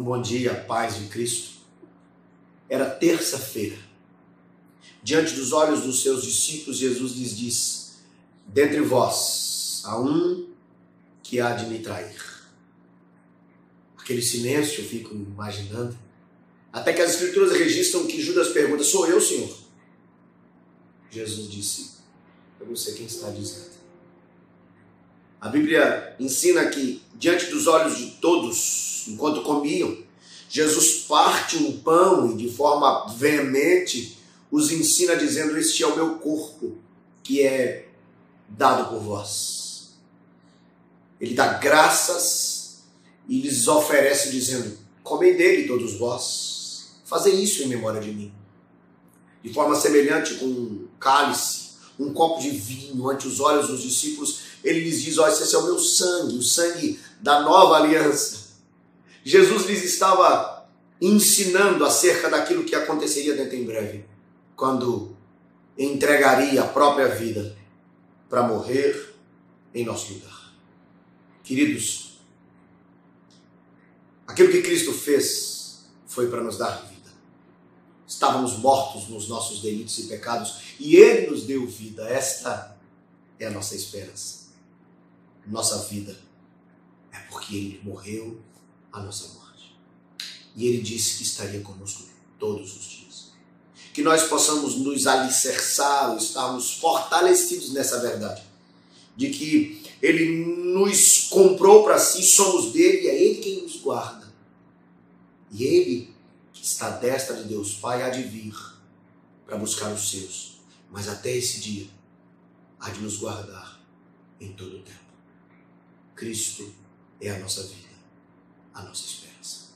Um bom dia, paz de Cristo. Era terça-feira. Diante dos olhos dos seus discípulos, Jesus lhes diz: Dentre vós há um que há de me trair. Aquele silêncio, eu fico imaginando. Até que as Escrituras registram que Judas pergunta: Sou eu, Senhor? Jesus disse: Eu não sei quem está dizendo. A Bíblia ensina que, diante dos olhos de todos, enquanto comiam, Jesus parte um pão e, de forma veemente, os ensina dizendo: Este é o meu corpo, que é dado por vós. Ele dá graças e lhes oferece, dizendo: Comei dele, todos vós. Fazei isso em memória de mim. De forma semelhante, com um cálice, um copo de vinho ante os olhos dos discípulos, ele lhes diz: Olha, esse é o meu sangue, o sangue da nova aliança. Jesus lhes estava ensinando acerca daquilo que aconteceria dentro em breve, quando entregaria a própria vida para morrer em nosso lugar. Queridos, aquilo que Cristo fez foi para nos dar vida. Estávamos mortos nos nossos delitos e pecados e Ele nos deu vida. Esta é a nossa esperança nossa vida, é porque Ele morreu a nossa morte. E Ele disse que estaria conosco todos os dias. Que nós possamos nos alicerçar, estarmos fortalecidos nessa verdade, de que Ele nos comprou para si, somos dele, é Ele quem nos guarda. E Ele, que está à destra de Deus Pai, há de vir para buscar os seus. Mas até esse dia, há de nos guardar em todo o tempo. Cristo é a nossa vida, a nos esperas.